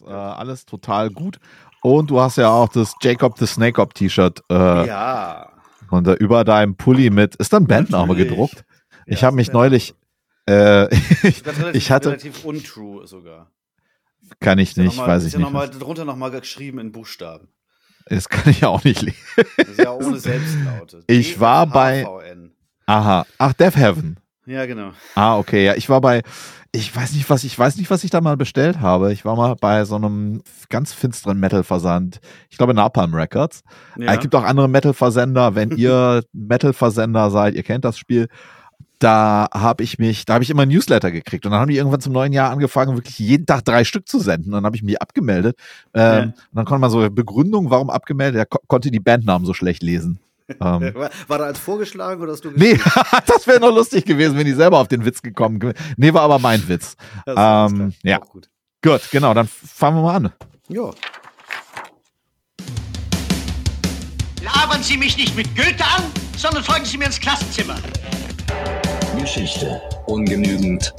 ist äh, alles total gut. Und du hast ja auch das Jacob the Snake Up T-Shirt. Äh, ja. Und da über deinem Pulli mit, ist da ein Bandname gedruckt? ich Ja, habe ist mich neulich, äh, ich, Das ist relativ, ich hatte, relativ untrue sogar. kann ich ja nicht, noch mal, weiß ich ja nicht. Noch mal, drunter nochmal geschrieben in Buchstaben. Das kann ich ja auch nicht lesen. Das ist ja ohne Selbstlaute. Ich war bei-. Aha. Ach, Death Heaven. Ja, genau. Ah, okay. Ja, ich war bei, ich weiß nicht, was ich weiß nicht, was ich da mal bestellt habe. Ich war mal bei so einem ganz finsteren Metal-Versand. Ich glaube Napalm Records. Ja. Es gibt auch andere Metal-Versender. Wenn ihr Metal-Versender seid, ihr kennt das Spiel. Da habe ich mich, da habe ich immer ein Newsletter gekriegt und dann haben die irgendwann zum neuen Jahr angefangen, wirklich jeden Tag drei Stück zu senden. Und dann habe ich mich abgemeldet. Ähm, Ja. Und dann konnte man so Begründung, warum abgemeldet. Er ko konnte die Bandnamen so schlecht lesen. Ähm, war, war da als vorgeschlagen oder hast du nee, das wäre noch lustig gewesen, wenn die selber auf den Witz gekommen. wären. Nee, war aber mein Witz. Ähm, ja. Gut. Gut, genau, dann fangen wir mal an. Ja. Labern Sie mich nicht mit Goethe an, sondern folgen Sie mir ins Klassenzimmer. Geschichte. Ungenügend.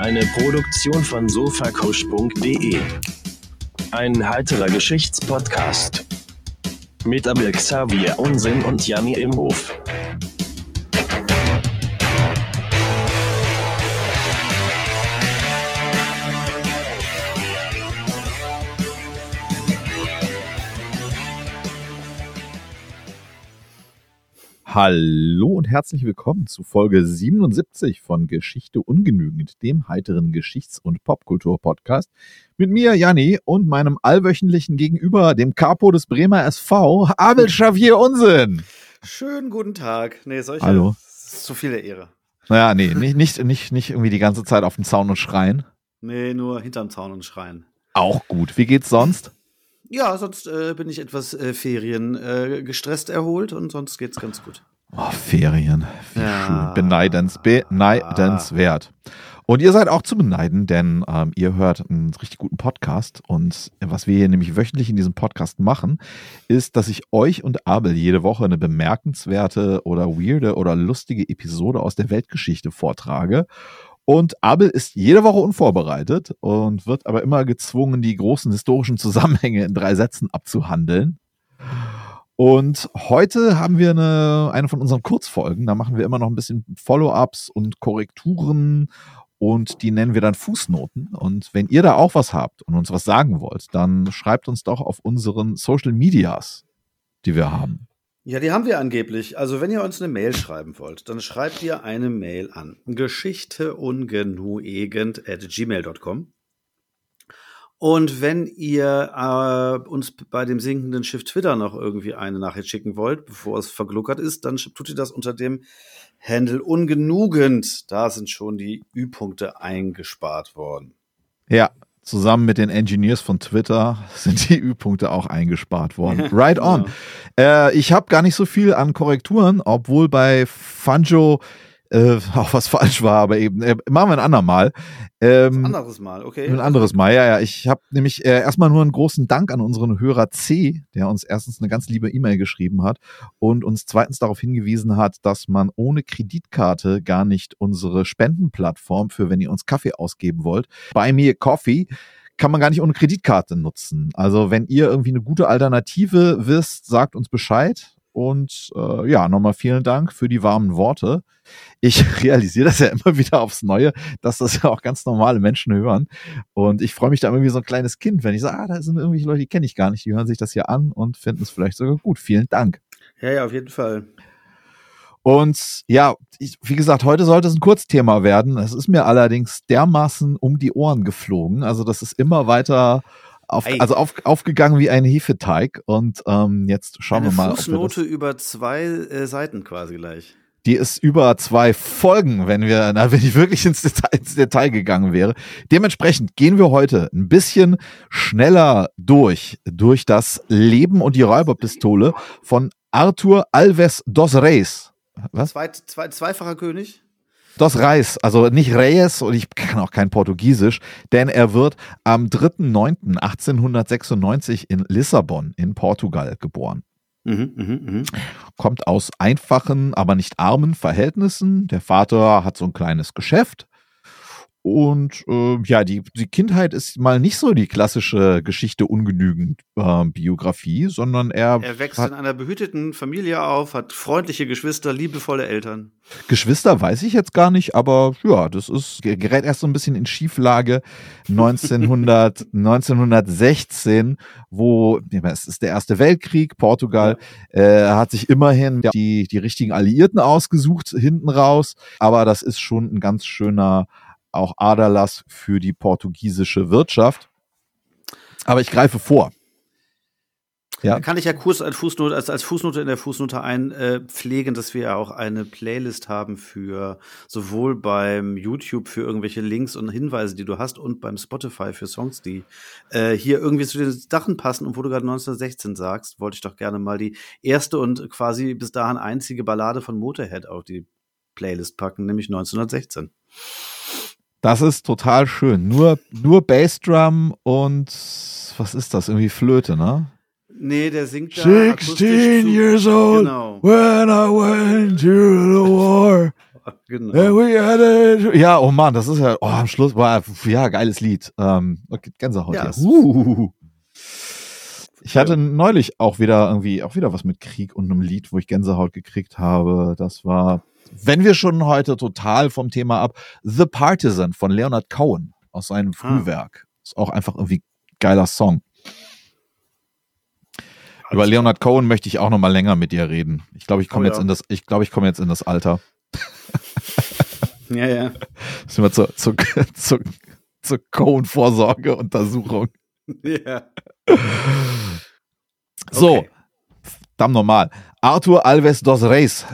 Eine Produktion von sofakusch.de. Ein heiterer Geschichtspodcast. Mit Abel Xavier Unsinn und Janni Imhof. Hallo und herzlich willkommen zu Folge 77 von Geschichte ungenügend, dem heiteren Geschichts- und Popkultur-Podcast. Mit mir, Janni, und meinem allwöchentlichen Gegenüber, dem Capo des Bremer SV, Abel Xavier Unsinn. Schönen guten Tag. Nee, solche. Hallo. Ist zu viel der Ehre. Naja, nee, nicht, nicht, nicht, nicht irgendwie die ganze Zeit auf dem Zaun und schreien. Nee, nur hinterm Zaun und schreien. Auch gut. Wie geht's sonst? Ja, sonst äh, bin ich etwas äh, Ferien äh, gestresst erholt und sonst geht's ganz gut. Oh, Ferien. Wie Ja. schön. Beneidens, beneidenswert. Und ihr seid auch zu beneiden, denn ähm, ihr hört einen richtig guten Podcast. Und was wir hier nämlich wöchentlich in diesem Podcast machen, ist, dass ich euch und Abel jede Woche eine bemerkenswerte oder weirde oder lustige Episode aus der Weltgeschichte vortrage. Und Abel ist jede Woche unvorbereitet und wird aber immer gezwungen, die großen historischen Zusammenhänge in drei Sätzen abzuhandeln. Und heute haben wir eine, eine von unseren Kurzfolgen. Da machen wir immer noch ein bisschen Follow-ups und Korrekturen und die nennen wir dann Fußnoten. Und wenn ihr da auch was habt und uns was sagen wollt, dann schreibt uns doch auf unseren Social Medias, die wir haben. Ja, die haben wir angeblich. Also, wenn ihr uns eine Mail schreiben wollt, dann schreibt ihr eine Mail an geschichteungenuegend.gmail.com. Und wenn ihr äh, uns bei dem sinkenden Schiff Twitter noch irgendwie eine Nachricht schicken wollt, bevor es vergluckert ist, dann tut ihr das unter dem Handle ungenugend. Da sind schon die Ü-Punkte eingespart worden. Ja, zusammen mit den Engineers von Twitter sind die Ü-Punkte auch eingespart worden. Right on. Äh, ich habe gar nicht so viel an Korrekturen, obwohl bei Fanjo äh, auch was falsch war, aber eben, äh, machen wir ein andermal. Ähm, Anderes Mal, okay. Ein anderes Mal, ja, ja. Ich habe nämlich äh, erstmal nur einen großen Dank an unseren Hörer C, der uns erstens eine ganz liebe E-Mail geschrieben hat und uns zweitens darauf hingewiesen hat, dass man ohne Kreditkarte gar nicht unsere Spendenplattform für, wenn ihr uns Kaffee ausgeben wollt, bei mir Coffee, kann man gar nicht ohne Kreditkarte nutzen. Also wenn ihr irgendwie eine gute Alternative wisst, sagt uns Bescheid. Und äh, ja, nochmal vielen Dank für die warmen Worte. Ich realisiere das ja immer wieder aufs Neue, dass das ja auch ganz normale Menschen hören. Und ich freue mich da immer wie so ein kleines Kind, wenn ich sage, ah, da sind irgendwelche Leute, die kenne ich gar nicht, die hören sich das hier an und finden es vielleicht sogar gut. Vielen Dank. Ja, ja, auf jeden Fall. Und ja, ich, wie gesagt, heute sollte es ein Kurzthema werden. Es ist mir allerdings dermaßen um die Ohren geflogen. Also das ist immer weiter auf, also auf, aufgegangen wie ein Hefeteig. Und ähm, jetzt schauen Eine wir mal. Fußnote das, über zwei äh, Seiten quasi gleich. die ist über zwei Folgen, wenn wir, na, wenn ich wirklich ins Detail, ins Detail gegangen wäre. Dementsprechend gehen wir heute ein bisschen schneller durch, durch das Leben und die Räuberpistole von Arthur Alves dos Reis. Was? Zweit, zwei, zweifacher König? Dos Reis, also nicht Reyes und ich kann auch kein Portugiesisch, denn er wird am 3.9.1896 in Lissabon in Portugal geboren. Mhm, mhm, mhm. Kommt aus einfachen, aber nicht armen Verhältnissen. Der Vater hat so ein kleines Geschäft Und äh, ja, die, die Kindheit ist mal nicht so die klassische Geschichte ungenügend äh, Biografie, sondon er. Er wächst in einer behüteten Familie auf, hat freundliche Geschwister, liebevolle Eltern. Geschwister weiß ich jetzt gar nicht, aber ja, das ist, gerät erst so ein bisschen in Schieflage 1900, 1916, wo, es ist der Erste Weltkrieg, Portugal äh, hat sich immerhin die, die richtigen Alliierten ausgesucht, hinten raus, aber das ist schon ein ganz schöner auch Aderlass für die portugiesische Wirtschaft. Aber ich greife vor. Ja. Kann ich ja kurz als Fußnote, als, als Fußnote in der Fußnote einpflegen, äh, dass wir ja auch eine Playlist haben für sowohl beim YouTube für irgendwelche Links und Hinweise, die du hast, und beim Spotify für Songs, die äh, hier irgendwie zu den Sachen passen. Und wo du gerade 1916 sagst, wollte ich doch gerne mal die erste und quasi bis dahin einzige Ballade von Motorhead auf die Playlist packen, nämlich 1916. Das ist total schön. Nur, nur Bassdrum und was ist das? Irgendwie Flöte, ne? Nee, der singt da 16 years old genau. when I went to the war. Genau. Yeah, ja, oh Mann, das ist ja, oh, am Schluss, war ja, geiles Lied. Ähm, okay, Gänsehaut. Ja, uh. Ich hatte neulich auch wieder irgendwie, auch wieder was mit Krieg und einem Lied, wo ich Gänsehaut gekriegt habe. Das war wenn wir schon heute total vom Thema ab, The Partisan von Leonard Cohen aus seinem ah. Frühwerk. Ist auch einfach irgendwie geiler Song. Über Leonard Cohen möchte ich auch noch mal länger mit dir reden. Ich glaube, ich komme oh, jetzt ja. in das, ich glaube, ich komme jetzt in das Alter. ja, ja. Müssen wir zur, zur, zur, zur Cohen-Vorsorgeuntersuchung. Ja. So, okay. dann normal. Arthur Alves dos Reis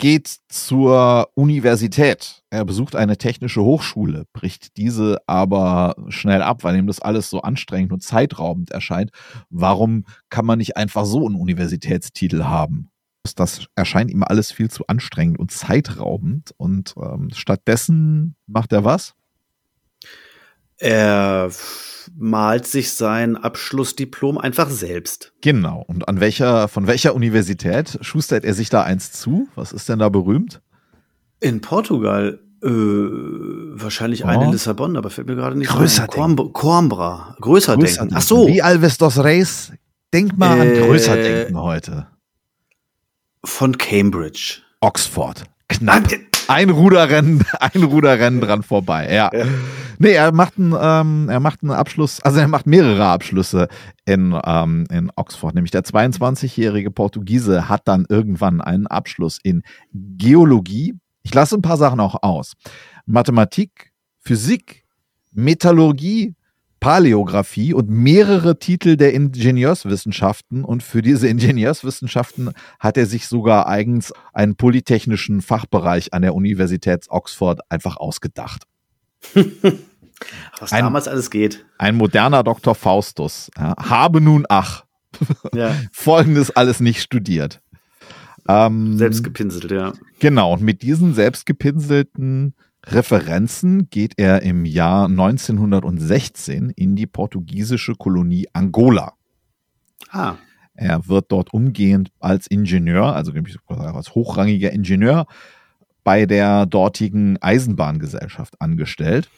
geht zur Universität. Er besucht eine technische Hochschule, bricht diese aber schnell ab, weil ihm das alles so anstrengend und zeitraubend erscheint. Warum kann man nicht einfach so einen Universitätstitel haben? Das erscheint ihm alles viel zu anstrengend und zeitraubend. Und ähm, stattdessen macht er was? Er malt sich sein Abschlussdiplom einfach selbst. Genau. Und an welcher, von welcher Universität schustert er sich da eins zu? Was ist denn da berühmt? In Portugal. Äh, wahrscheinlich oh. eine in Lissabon, aber fällt mir gerade nicht Größer ein. Coimbra. Größer, größer denken. Ach so. Wie Alves dos Reis. Denk mal äh, an größer denken heute. Von Cambridge. Oxford. Knapp ein Ruderrennen, ein Ruderrennen dran vorbei. Ja. ja. Nee, er macht einen, ähm, er macht einen Abschluss, also er macht mehrere Abschlüsse in, ähm, in Oxford. Nämlich der 22-jährige Portugiese hat dann irgendwann einen Abschluss in Geologie. Ich lasse ein paar Sachen auch aus. Mathematik, Physik, Metallurgie, Paläographie und mehrere Titel der Ingenieurswissenschaften. Und für diese Ingenieurswissenschaften hat er sich sogar eigens einen polytechnischen Fachbereich an der Universität Oxford einfach ausgedacht. Was ein, damals alles geht. Ein moderner Dr. Faustus. Ja, habe nun ach. Ja. Folgendes alles nicht studiert. Ähm, selbst gepinselt, ja. Genau, und mit diesen selbstgepinselten Referenzen geht er im Jahr 1916 in die portugiesische Kolonie Angola. Ah. Er wird dort umgehend als Ingenieur, also als hochrangiger Ingenieur bei der dortigen Eisenbahngesellschaft angestellt,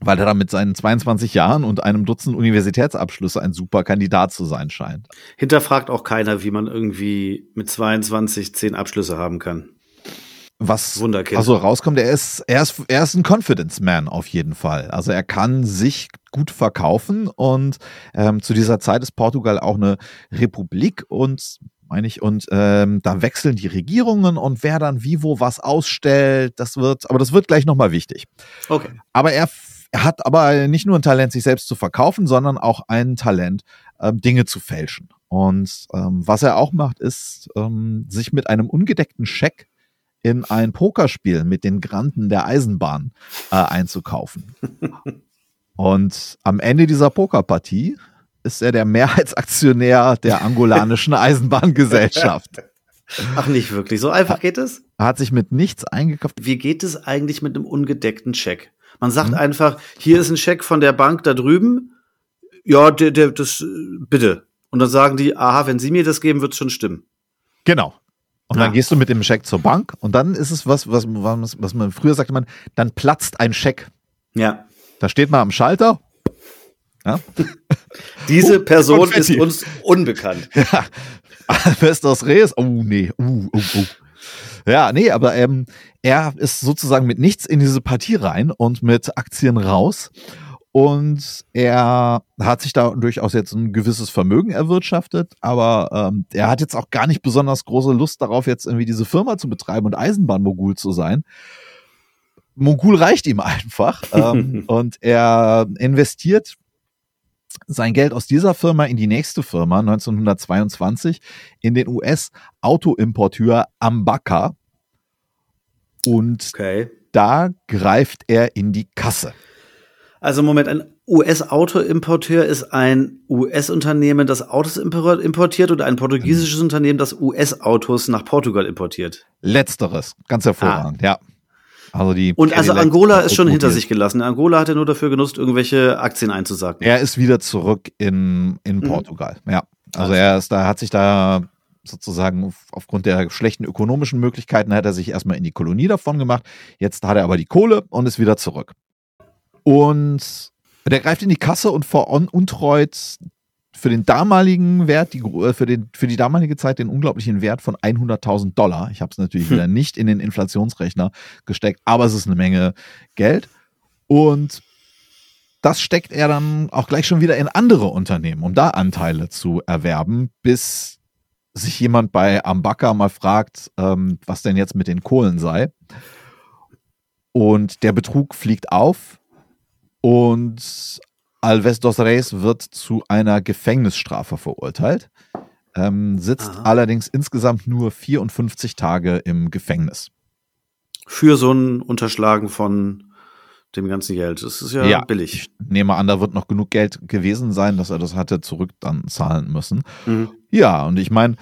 weil er dann mit seinen 22 Jahren und einem Dutzend Universitätsabschlüsse ein super Kandidat zu sein scheint. Hinterfragt auch keiner, wie man irgendwie mit 22 zehn Abschlüsse haben kann was also rauskommt, er ist, er ist, er ist ein Confidence Man auf jeden Fall. Also er kann sich gut verkaufen und ähm, zu dieser Zeit ist Portugal auch eine Republik und meine ich, und ähm, da wechseln die Regierungen und wer dann wie wo was ausstellt, das wird, aber das wird gleich nochmal wichtig. Okay. Aber er, er hat aber nicht nur ein Talent, sich selbst zu verkaufen, sondern auch ein Talent, ähm, Dinge zu fälschen. Und ähm, was er auch macht, ist, ähm, sich mit einem ungedeckten Scheck in ein Pokerspiel mit den Granden der Eisenbahn äh, einzukaufen. Und am Ende dieser Pokerpartie ist er der Mehrheitsaktionär der angolanischen Eisenbahngesellschaft. Ach, nicht wirklich. So einfach geht es? Er hat sich mit nichts eingekauft. Wie geht es eigentlich mit einem ungedeckten Scheck? Man sagt mhm. einfach, hier ist ein Scheck von der Bank da drüben. Ja, der, der, das, bitte. Und dann sagen die, aha, wenn Sie mir das geben, wird es schon stimmen. Genau. Und dann Ah. gehst du mit dem Scheck zur Bank und dann ist es was, was, was, was man früher sagte man, dann platzt ein Scheck. Ja. Da steht man am Schalter. Ja, Diese Oh, Person Konfetti. ist uns unbekannt. ja. Alvestos Reyes. Oh, nee. Uh, uh, uh. Ja, nee, aber ähm, er ist sozusagen mit nichts in diese Partie rein und mit Aktien raus. Und er hat sich da durchaus jetzt ein gewisses Vermögen erwirtschaftet, aber ähm, er hat jetzt auch gar nicht besonders große Lust darauf, jetzt irgendwie diese Firma zu betreiben und Eisenbahnmogul zu sein. Mogul reicht ihm einfach. ähm, und er investiert sein Geld aus dieser Firma in die nächste Firma 1922 in den US-Autoimporteur Ambaka. Und Okay. da greift er in die Kasse. Also Moment, ein US-Autoimporteur ist ein US-Unternehmen, das Autos impor- importiert oder ein portugiesisches Unternehmen, das US-Autos nach Portugal importiert. Letzteres, ganz hervorragend, ja. Also die Ah. Und also Angola ist schon hinter sich gelassen. Angola hat er nur dafür genutzt, irgendwelche Aktien einzusacken. Er ist wieder zurück in, in Mhm. Portugal, ja. Also Alles er ist da, hat sich da sozusagen auf- aufgrund der schlechten ökonomischen Möglichkeiten hat er sich erstmal in die Kolonie davon gemacht. Jetzt hat er aber die Kohle und ist wieder zurück. Und der greift in die Kasse und veruntreut für den damaligen Wert, die, äh, für, den, für die damalige Zeit den unglaublichen Wert von 100.000 Dollar. Ich habe es natürlich Hm. wieder nicht in den Inflationsrechner gesteckt, aber es ist eine Menge Geld. Und das steckt er dann auch gleich schon wieder in andere Unternehmen, um da Anteile zu erwerben, bis sich jemand bei Ambaka mal fragt, ähm, was denn jetzt mit den Kohlen sei. Und der Betrug fliegt auf und Alves dos Reis wird zu einer Gefängnisstrafe verurteilt, ähm, sitzt Aha. allerdings insgesamt nur 54 Tage im Gefängnis. Für so ein Unterschlagen von dem ganzen Geld. Das ist ja, Ja. billig. Ich nehme an, da wird noch genug Geld gewesen sein, dass er das hatte zurück dann zahlen müssen. Mhm. Ja, und ich meine,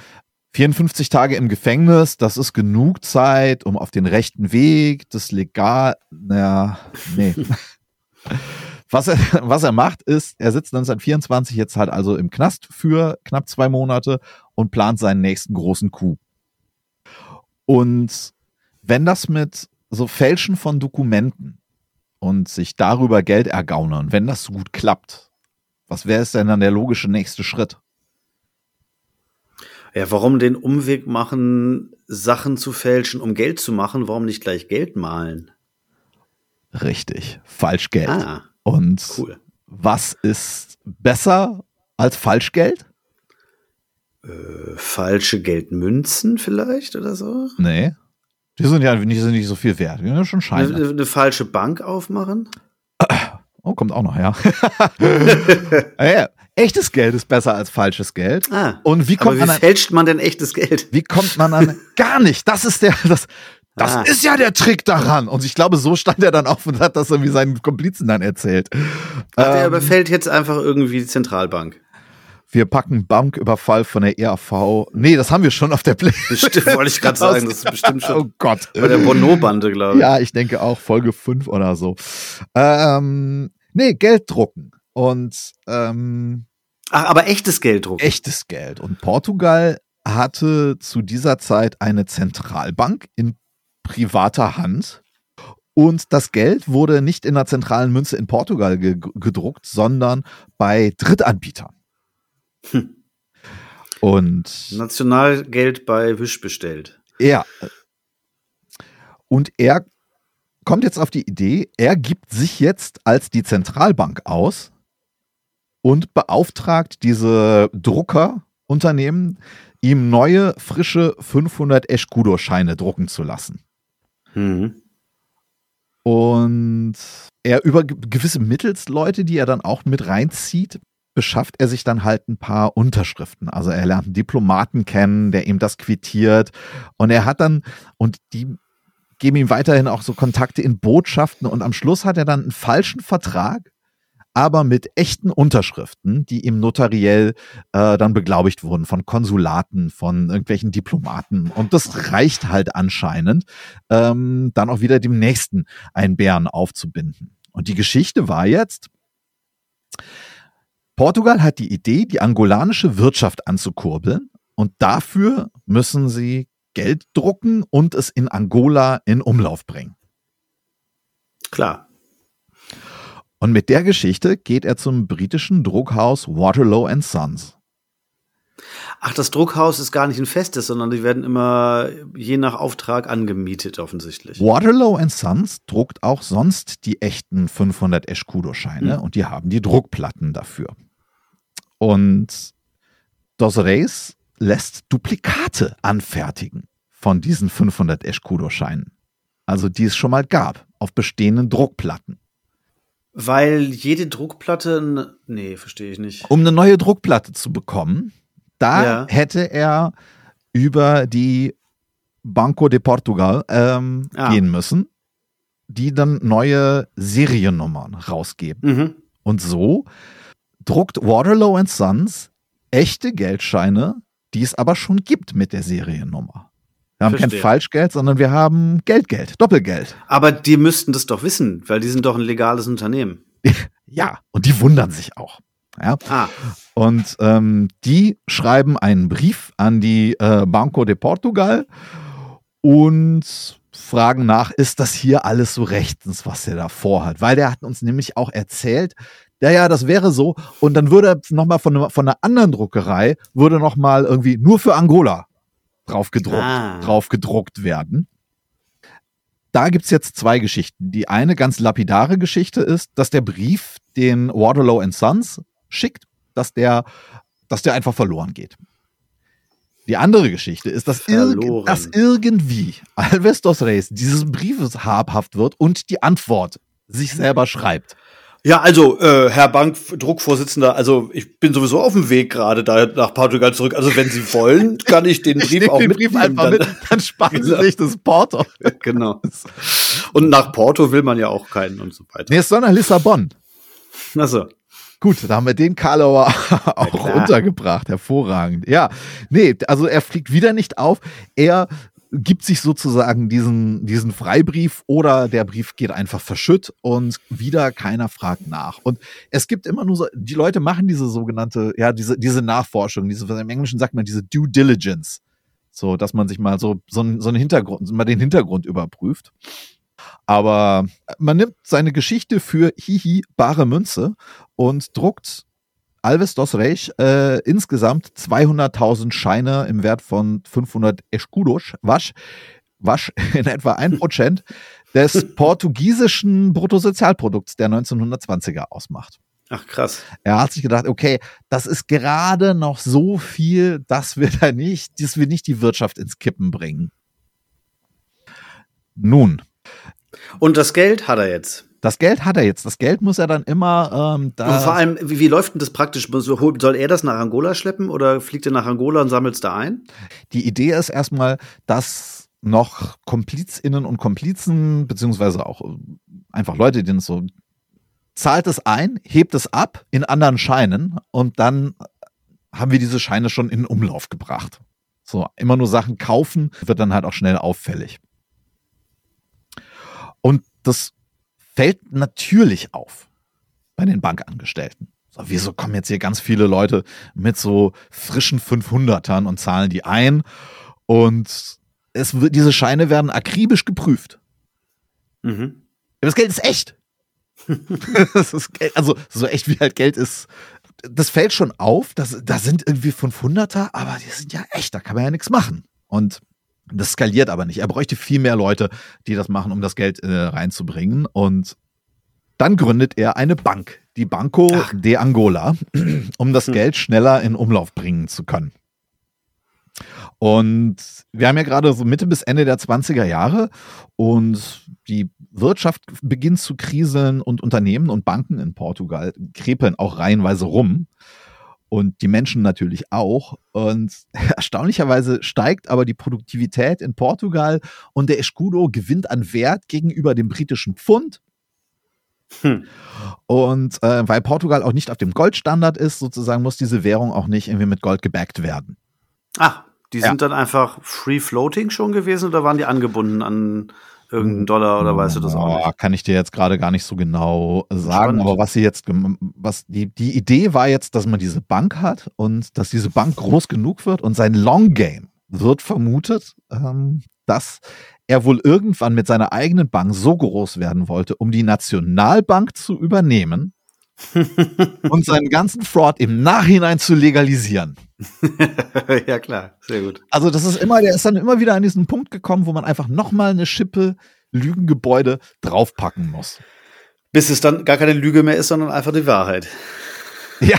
54 Tage im Gefängnis, das ist genug Zeit, um auf den rechten Weg, das legal, naja, nee. Was er, was er macht, ist, er sitzt 1924 jetzt halt also im Knast für knapp zwei Monate und plant seinen nächsten großen Coup. Und wenn das mit so Fälschen von Dokumenten und sich darüber Geld ergaunern, wenn das so gut klappt, was wäre es denn dann der logische nächste Schritt? Ja, warum den Umweg machen, Sachen zu fälschen, um Geld zu machen? Warum nicht gleich Geld malen? Richtig, Falschgeld. Ah, Und cool. was ist besser als Falschgeld? Äh, falsche Geldmünzen vielleicht oder so? Nee. Die sind ja nicht, sind nicht so viel wert. Die sind ja schon Eine, Scheine. eine falsche Bank aufmachen? Oh, kommt auch noch, ja. ja. Echtes Geld ist besser als falsches Geld. Ah, Und wie aber kommt wie man an, fälscht man denn echtes Geld? wie kommt man an, gar nicht. Das ist der, das, das Ah. ist ja der Trick daran. Und ich glaube, so stand er dann auf und hat das irgendwie seinen Komplizen dann erzählt. Ach, der Ähm, überfällt jetzt einfach irgendwie die Zentralbank. wir packen Banküberfall von der ERV. Nee, das haben wir schon auf der Play. Bestimmt, wollte ich gerade sagen, das ist bestimmt Oh schon Gott. bei der Bono-Bande, glaube ich. Ja, ich denke auch Folge 5 oder so. Ähm, nee, Geld drucken. Und ähm, Ach, aber echtes Geld drucken. echtes Geld. Und Portugal hatte zu dieser Zeit eine Zentralbank in privater Hand. Und das Geld wurde nicht in der zentralen Münze in Portugal ge gedruckt, sondern bei Drittanbietern. Hm. Und Nationalgeld bei Wisch bestellt. er und er kommt jetzt auf die Idee, er gibt sich jetzt als die Zentralbank aus und beauftragt diese Druckerunternehmen, ihm neue, frische 500 Escudo-Scheine drucken zu lassen. Mhm. Und er über ge- gewisse Mittelsleute, die er dann auch mit reinzieht, beschafft er sich dann halt ein paar Unterschriften. Also er lernt einen Diplomaten kennen, der ihm das quittiert. Und er hat dann, und die geben ihm weiterhin auch so Kontakte in Botschaften. Und am Schluss hat er dann einen falschen Vertrag, aber mit echten Unterschriften, die ihm notariell äh, dann beglaubigt wurden von Konsulaten, von irgendwelchen Diplomaten. Und das reicht halt anscheinend, ähm, dann auch wieder dem nächsten einen Bären aufzubinden. Und die Geschichte war jetzt, Portugal hat die Idee, die angolanische Wirtschaft anzukurbeln und dafür müssen sie Geld drucken und es in Angola in Umlauf bringen. Klar. Und mit der Geschichte geht er zum britischen Druckhaus Waterloo and Sons. Ach, das Druckhaus ist gar nicht ein festes, sondern die werden immer je nach Auftrag angemietet, offensichtlich. Waterloo and Sons druckt auch sonst die echten 500 Escudo-Scheine Hm. und die haben die Druckplatten dafür. Und Dos Reis lässt Duplikate anfertigen von diesen 500 Escudo-Scheinen. Also die es schon mal gab, auf bestehenden Druckplatten. Weil jede Druckplatte. Nee, verstehe ich nicht. Um eine neue Druckplatte zu bekommen, da Ja. hätte er über die Banco de Portugal ähm, Ah. gehen müssen, die dann neue Seriennummern rausgeben. Mhm. Und so druckt Waterloo Sons echte Geldscheine, die es aber schon gibt mit der Seriennummer. Wir haben Verstehe. kein Falschgeld, sondern wir haben Geldgeld, Doppelgeld. Aber die müssten das doch wissen, weil die sind doch ein legales Unternehmen. Ja, und die wundern sich auch. Ja. Ah, Und ähm, die schreiben einen Brief an die äh, Banco de Portugal und fragen nach, ist das hier alles so rechtens, was er da vorhat? Weil der hat uns nämlich auch erzählt, ja, ja, das wäre so. Und dann würde nochmal von, von einer anderen Druckerei, würde nochmal irgendwie nur für Angola drauf gedruckt, Ah. drauf gedruckt werden. Da gibt's jetzt zwei Geschichten. Die eine ganz lapidare Geschichte ist, dass der Brief, den Waterloo and Sons schickt, dass der, dass der einfach verloren geht. Die andere Geschichte ist, dass, irg dass irgendwie Alves dos Reis dieses Briefes habhaft wird und die Antwort sich selber schreibt. Ja, also, äh, Herr Bankdruckvorsitzender, also ich bin sowieso auf dem Weg gerade da nach Portugal zurück. Also wenn Sie wollen, kann ich den Brief Nehmt auch den Brief einfach dann. mit, dann sparen Sie Genau. sich das Porto. Genau. Und nach Porto will man ja auch keinen und so weiter. Nee, es soll nach Lissabon. Achso. Gut, da haben wir den Karlauer auch klar. untergebracht. Hervorragend. Ja, nee, also er fliegt wieder nicht auf. Er gibt sich sozusagen diesen, diesen Freibrief oder der Brief geht einfach verschütt und wieder keiner fragt nach. Und es gibt immer nur so, die Leute machen diese sogenannte, ja, diese, diese Nachforschung, diese, im Englischen sagt man diese Due Diligence. So, dass man sich mal so, so, so einen Hintergrund, mal den Hintergrund überprüft. Aber man nimmt seine Geschichte für hihi bare Münze und druckt Alves dos Reis äh, insgesamt 200.000 Scheine im Wert von 500 Escudos, was, was in etwa 1% des portugiesischen Bruttosozialprodukts der 1920er ausmacht. Ach krass. Er hat sich gedacht, okay, das ist gerade noch so viel, dass wir da nicht, dass wir nicht die Wirtschaft ins Kippen bringen. Nun, Und das Geld hat er jetzt. Das Geld hat er jetzt. Das Geld muss er dann immer ähm, da. Und vor allem, wie, wie läuft denn das praktisch? Soll er das nach Angola schleppen oder fliegt er nach Angola und sammelt es da ein? Die Idee ist erstmal, dass noch KomplizInnen und Komplizen, beziehungsweise auch äh, einfach Leute, denen es so zahlt es ein, hebt es ab in anderen Scheinen und dann haben wir diese Scheine schon in Umlauf gebracht. So, immer nur Sachen kaufen, wird dann halt auch schnell auffällig. Und das fällt natürlich auf bei den Bankangestellten. So, wieso kommen jetzt hier ganz viele Leute mit so frischen 500ern und zahlen die ein? Und es diese Scheine werden akribisch geprüft. Mhm. Das Geld ist echt. ist also so echt wie halt Geld ist. Das fällt schon auf, da sind irgendwie 500er, aber die sind ja echt, da kann man ja nichts machen. Und das skaliert aber nicht. Er bräuchte viel mehr Leute, die das machen, um das Geld äh, reinzubringen. Und dann gründet er eine Bank, die Banco Ach. de Angola, um das Hm. Geld schneller in Umlauf bringen zu können. Und wir haben ja gerade so Mitte bis Ende der 20er Jahre und die Wirtschaft beginnt zu kriseln und Unternehmen und Banken in Portugal krepeln auch reihenweise rum. Und die Menschen natürlich auch. Und erstaunlicherweise steigt aber die Produktivität in Portugal und der Escudo gewinnt an Wert gegenüber dem britischen Pfund. Hm. Und äh, weil Portugal auch nicht auf dem Goldstandard ist, sozusagen muss diese Währung auch nicht irgendwie mit Gold gebackt werden. Ah, die Ja. sind dann einfach free floating schon gewesen oder waren die angebunden an irgendeinen Dollar oder weißt du das auch nicht? Kann ich dir jetzt gerade gar nicht so genau sagen, Spannend. aber was sie jetzt, was die, die Idee war jetzt, dass man diese Bank hat und dass diese Bank groß genug wird und sein Long Game wird vermutet, ähm, dass er wohl irgendwann mit seiner eigenen Bank so groß werden wollte, um die Nationalbank zu übernehmen und seinen ganzen Fraud im Nachhinein zu legalisieren. ja, klar, sehr gut. Also das ist immer, der ist dann immer wieder an diesen Punkt gekommen, wo man einfach nochmal eine Schippe Lügengebäude draufpacken muss. Bis es dann gar keine Lüge mehr ist, sondern einfach die Wahrheit. Ja,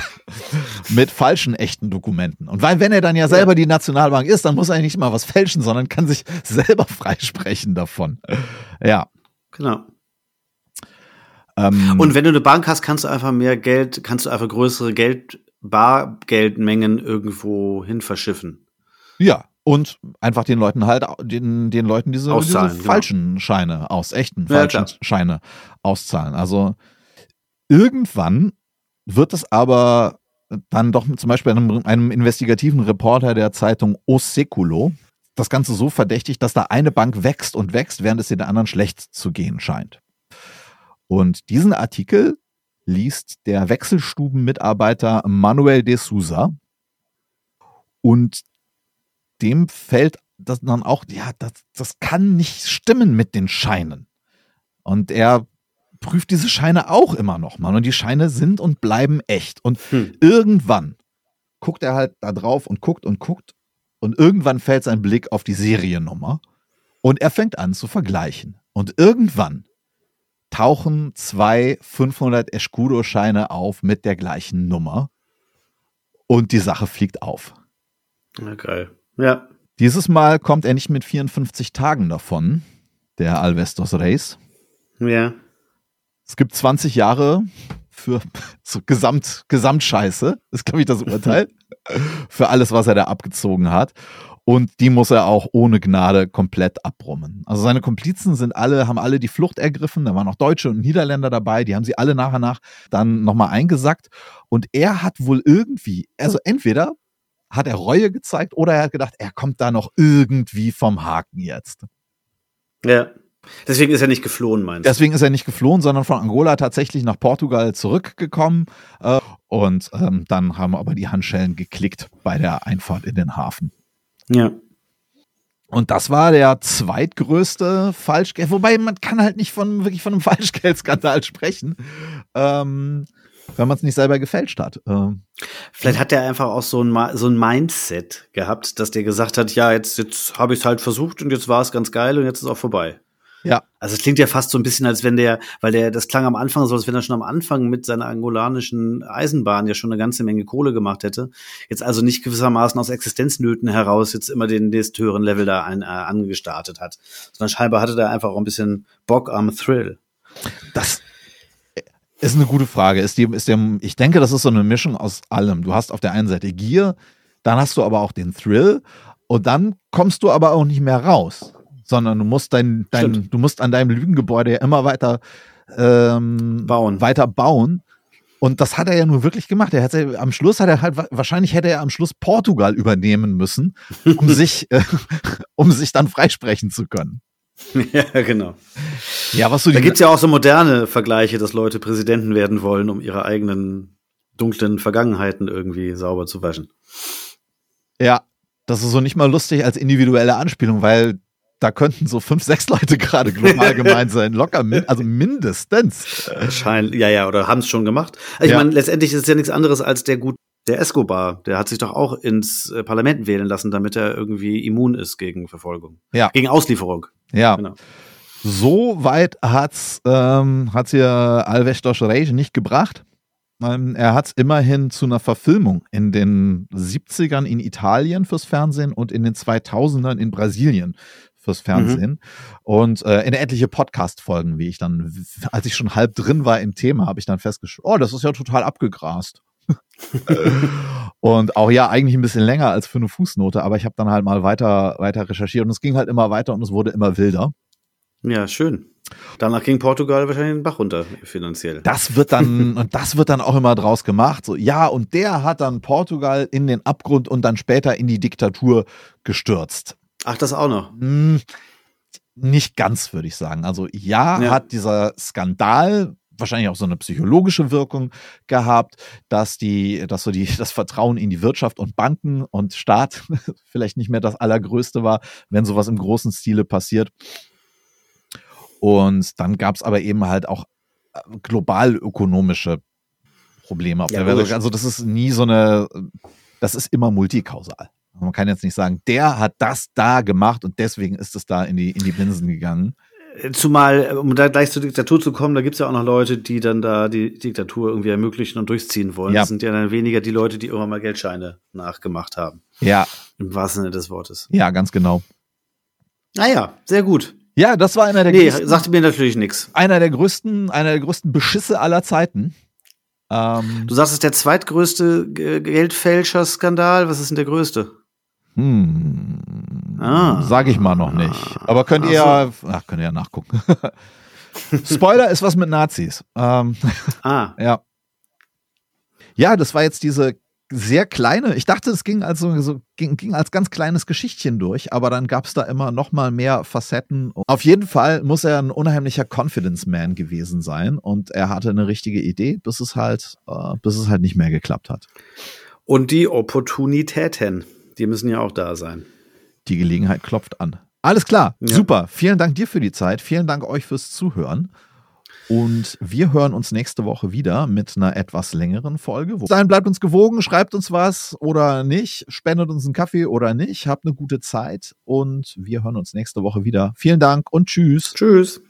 mit falschen echten Dokumenten. Und weil, wenn er dann ja selber die Nationalbank ist, dann muss er nicht mal was fälschen, sondern kann sich selber freisprechen davon. Ja. Genau. Ähm, Und wenn du eine Bank hast, kannst du einfach mehr Geld, kannst du einfach größere Geld, Bargeldmengen irgendwo hin verschiffen. ja. Und einfach den Leuten halt, den, den Leuten diese, diese genau. falschen Scheine aus, echten Ja, falschen klar. Scheine auszahlen. Also irgendwann wird es aber dann doch zum Beispiel einem, einem investigativen Reporter der Zeitung O Seculo das Ganze so verdächtig, dass da eine Bank wächst und wächst, während es den anderen schlecht zu gehen scheint. Und diesen Artikel liest der Wechselstubenmitarbeiter Manuel de Souza und dem fällt das dann auch, ja, das, das kann nicht stimmen mit den Scheinen. Und er prüft diese Scheine auch immer noch mal. Und die Scheine sind und bleiben echt. Und Hm. irgendwann guckt er halt da drauf und guckt und guckt. Und irgendwann fällt sein Blick auf die Seriennummer. Und er fängt an zu vergleichen. Und irgendwann tauchen zwei 500 Escudo-Scheine auf mit der gleichen Nummer. Und die Sache fliegt auf. Ja, geil. Ja. Dieses Mal kommt er nicht mit 54 Tagen davon, der Alvestos Reis. Ja. Es gibt 20 Jahre für so Gesamt, Gesamtscheiße, ist glaube ich das Urteil, für alles, was er da abgezogen hat. Und die muss er auch ohne Gnade komplett abbrummen. Also seine Komplizen sind alle, haben alle die Flucht ergriffen. Da waren auch Deutsche und Niederländer dabei. Die haben sie alle nach und nach dann nochmal eingesackt. Und er hat wohl irgendwie, also entweder hat er Reue gezeigt oder er hat gedacht, er kommt da noch irgendwie vom Haken jetzt. Ja. Deswegen ist er nicht geflohen, meinst du? Deswegen ist er nicht geflohen, sondern von Angola tatsächlich nach Portugal zurückgekommen. Äh, und ähm, dann haben aber die Handschellen geklickt bei der Einfahrt in den Hafen. Ja. Und das war der zweitgrößte Falschgeld, wobei man kann halt nicht von wirklich von einem Falschgeldskandal sprechen, ähm, wenn man es nicht selber gefälscht hat. Ähm, Vielleicht hat er einfach auch so ein, so ein Mindset gehabt, dass der gesagt hat, ja, jetzt, jetzt habe ich es halt versucht und jetzt war es ganz geil und jetzt ist auch vorbei. Ja, Also es klingt ja fast so ein bisschen, als wenn der, weil der, das klang am Anfang so, als wenn er schon am Anfang mit seiner angolanischen Eisenbahn ja schon eine ganze Menge Kohle gemacht hätte. Jetzt also nicht gewissermaßen aus Existenznöten heraus jetzt immer den nächst höheren Level da ein, äh, angestartet hat, sondern scheinbar hatte der einfach auch ein bisschen Bock am Thrill. das ist eine gute Frage. Ist die, ist der, ich denke, das ist so eine Mischung aus allem. Du hast auf der einen Seite Gier, dann hast du aber auch den Thrill und dann kommst du aber auch nicht mehr raus, sondern du musst dein, dein Stimmt. du musst an deinem Lügengebäude ja immer weiter ähm, Bauen. weiter bauen. Und das hat er ja nur wirklich gemacht. Er hat ja, am Schluss hat er halt wahrscheinlich hätte er am Schluss Portugal übernehmen müssen, um sich äh, um sich dann freisprechen zu können. ja, genau. Ja, was du Da die- gibt's ja auch so moderne Vergleiche, dass Leute Präsidenten werden wollen, um ihre eigenen dunklen Vergangenheiten irgendwie sauber zu waschen. Ja, das ist so nicht mal lustig als individuelle Anspielung, weil da könnten so fünf, sechs Leute gerade global gemeint sein. Locker, also mindestens. Schein, ja, ja, oder haben es schon gemacht. Also ich Ja. meine, letztendlich ist es ja nichts anderes als der gut, der Escobar. Der hat sich doch auch ins äh, Parlament wählen lassen, damit er irgendwie immun ist gegen Verfolgung. Ja. Gegen Auslieferung. Ja, Genau. so weit hat's ähm, hat's hier Alvestos Reis nicht gebracht. Ähm, er hat's immerhin zu einer Verfilmung in den 70ern in Italien fürs Fernsehen und in den 2000ern in Brasilien fürs Fernsehen und äh, in etliche Podcast-Folgen, wie ich dann, als ich schon halb drin war im Thema, habe ich dann festgestellt, oh, das ist ja total abgegrast. und auch ja, eigentlich ein bisschen länger als für eine Fußnote, aber ich habe dann halt mal weiter, weiter recherchiert und es ging halt immer weiter und es wurde immer wilder. Ja, schön. Danach ging Portugal wahrscheinlich den Bach runter, finanziell. Das wird dann, und das wird dann auch immer draus gemacht. So, ja, und der hat dann Portugal in den Abgrund und dann später in die Diktatur gestürzt. Ach, das auch noch. Hm, nicht ganz, würde ich sagen. Also ja, Ja. hat dieser Skandal wahrscheinlich auch so eine psychologische Wirkung gehabt, dass die, dass so die, das Vertrauen in die Wirtschaft und Banken und Staat vielleicht nicht mehr das allergrößte war, wenn sowas im großen Stile passiert. Und dann gab es aber eben halt auch äh, global ökonomische Probleme auf Ja, der Welt. Also das ist nie so eine, das ist immer multikausal. Man kann jetzt nicht sagen, der hat das da gemacht und deswegen ist es da in die, in die Binsen gegangen. Zumal, um da gleich zur Diktatur zu kommen, da gibt's ja auch noch Leute, die dann da die Diktatur irgendwie ermöglichen und durchziehen wollen. Ja. Das sind ja dann weniger die Leute, die irgendwann mal Geldscheine nachgemacht haben. Ja, Im wahrsten Sinne des Wortes. ja, ganz genau. Naja, sehr gut. Ja, das war einer der Nee, größten, sagte mir natürlich nichts. einer der größten, einer der größten Beschisse aller Zeiten. Ähm, Du sagst, es ist der zweitgrößte Ge- Geldfälscher-Skandal. Was ist denn der größte? Hm, Ah. sag ich mal noch nicht. Aber könnt ihr ja, ach, könnt ihr ja nachgucken. Spoiler ist was mit Nazis. Ähm, Ah, ja. Ja, das war jetzt diese sehr kleine, ich dachte, es ging als, so, so, ging, ging als ganz kleines Geschichtchen durch, aber dann gab es da immer noch mal mehr Facetten. Auf jeden Fall muss er ein unheimlicher Confidence Man gewesen sein und er hatte eine richtige Idee, bis es halt, äh, bis es halt nicht mehr geklappt hat. und die Opportunitäten, die müssen ja auch da sein. Die Gelegenheit klopft an. Alles klar, Ja. super. Vielen Dank dir für die Zeit. Vielen Dank euch fürs Zuhören. Und wir hören uns nächste Woche wieder mit einer etwas längeren Folge. Bis dahin bleibt uns gewogen, schreibt uns was oder nicht, spendet uns einen Kaffee oder nicht. Habt eine gute Zeit und wir hören uns nächste Woche wieder. Vielen Dank und tschüss. Tschüss.